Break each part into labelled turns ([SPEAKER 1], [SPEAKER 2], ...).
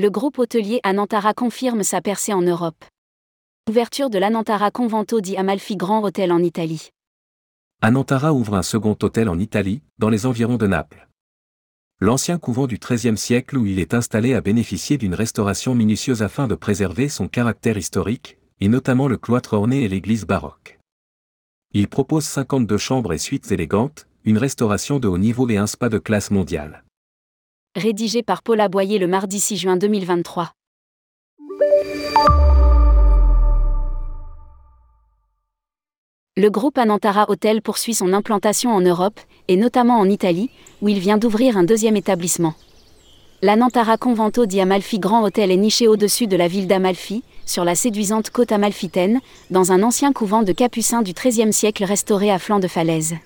[SPEAKER 1] Le groupe hôtelier Anantara confirme sa percée en Europe. Ouverture de l'Anantara Convento di Amalfi Grand Hôtel en Italie.
[SPEAKER 2] Anantara ouvre un second hôtel en Italie, dans les environs de Naples. L'ancien couvent du XIIIe siècle où il est installé a bénéficié d'une restauration minutieuse afin de préserver son caractère historique, et notamment le cloître orné et l'église baroque. Il propose 52 chambres et suites élégantes, une restauration de haut niveau et un spa de classe mondiale
[SPEAKER 1] rédigé par Paula Boyer le mardi 6 juin 2023. Le groupe Anantara Hotel poursuit son implantation en Europe, et notamment en Italie, où il vient d'ouvrir un deuxième établissement. L'Anantara Convento di Amalfi Grand Hôtel est niché au-dessus de la ville d'Amalfi, sur la séduisante côte amalfitaine, dans un ancien couvent de capucins du XIIIe siècle restauré à flanc de falaise.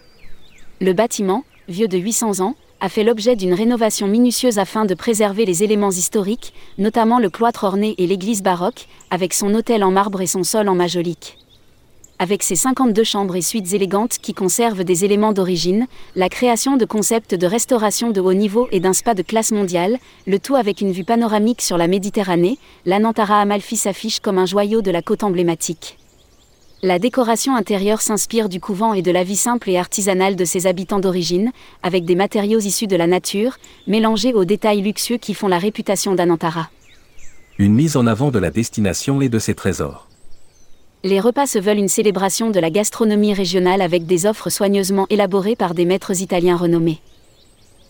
[SPEAKER 1] Le bâtiment, vieux de 800 ans, a fait l'objet d'une rénovation minutieuse afin de préserver les éléments historiques, notamment le cloître orné et l'église baroque, avec son hôtel en marbre et son sol en majolique. Avec ses 52 chambres et suites élégantes qui conservent des éléments d'origine, la création de concepts de restauration de haut niveau et d'un spa de classe mondiale, le tout avec une vue panoramique sur la Méditerranée, l'Anantara Amalfi s'affiche comme un joyau de la côte emblématique. La décoration intérieure s'inspire du couvent et de la vie simple et artisanale de ses habitants d'origine, avec des matériaux issus de la nature, mélangés aux détails luxueux qui font la réputation d'Anantara.
[SPEAKER 2] Une mise en avant de la destination et de ses trésors.
[SPEAKER 1] Les repas se veulent une célébration de la gastronomie régionale avec des offres soigneusement élaborées par des maîtres italiens renommés.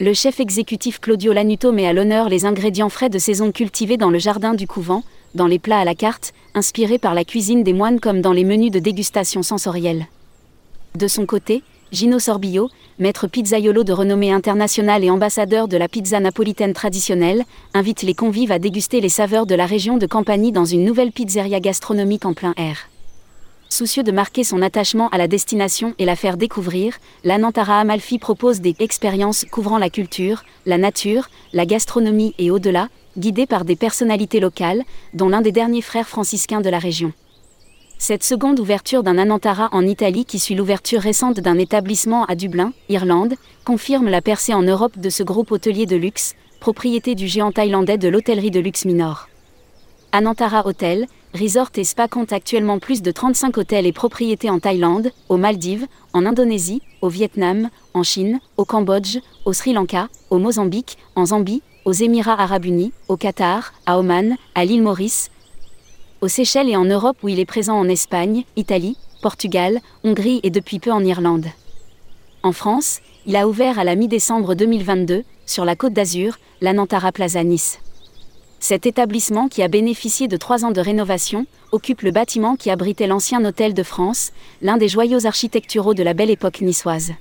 [SPEAKER 1] Le chef exécutif Claudio Lanuto met à l'honneur les ingrédients frais de saison cultivés dans le jardin du couvent, dans les plats à la carte, inspirés par la cuisine des moines comme dans les menus de dégustation sensorielle. De son côté, Gino Sorbillo, maître pizzaiolo de renommée internationale et ambassadeur de la pizza napolitaine traditionnelle, invite les convives à déguster les saveurs de la région de Campanie dans une nouvelle pizzeria gastronomique en plein air. Soucieux de marquer son attachement à la destination et la faire découvrir, l'Anantara Amalfi propose des expériences couvrant la culture, la nature, la gastronomie et au-delà, guidé par des personnalités locales, dont l'un des derniers frères franciscains de la région. Cette seconde ouverture d'un Anantara en Italie qui suit l'ouverture récente d'un établissement à Dublin, Irlande, confirme la percée en Europe de ce groupe hôtelier de luxe, propriété du géant thaïlandais de l'hôtellerie de luxe Minor. Anantara Hotel, Resort et Spa compte actuellement plus de 35 hôtels et propriétés en Thaïlande, aux Maldives, en Indonésie, au Vietnam, en Chine, au Cambodge, au Sri Lanka, au Mozambique, en Zambie, aux Émirats arabes unis, au Qatar, à Oman, à l'île Maurice, aux Seychelles et en Europe où il est présent en Espagne, Italie, Portugal, Hongrie et depuis peu en Irlande. En France, il a ouvert à la mi-décembre 2022, sur la côte d'Azur, l'Anantara Plaza Nice. Cet établissement qui a bénéficié de trois ans de rénovation, occupe le bâtiment qui abritait l'ancien hôtel de France, l'un des joyaux architecturaux de la belle époque niçoise.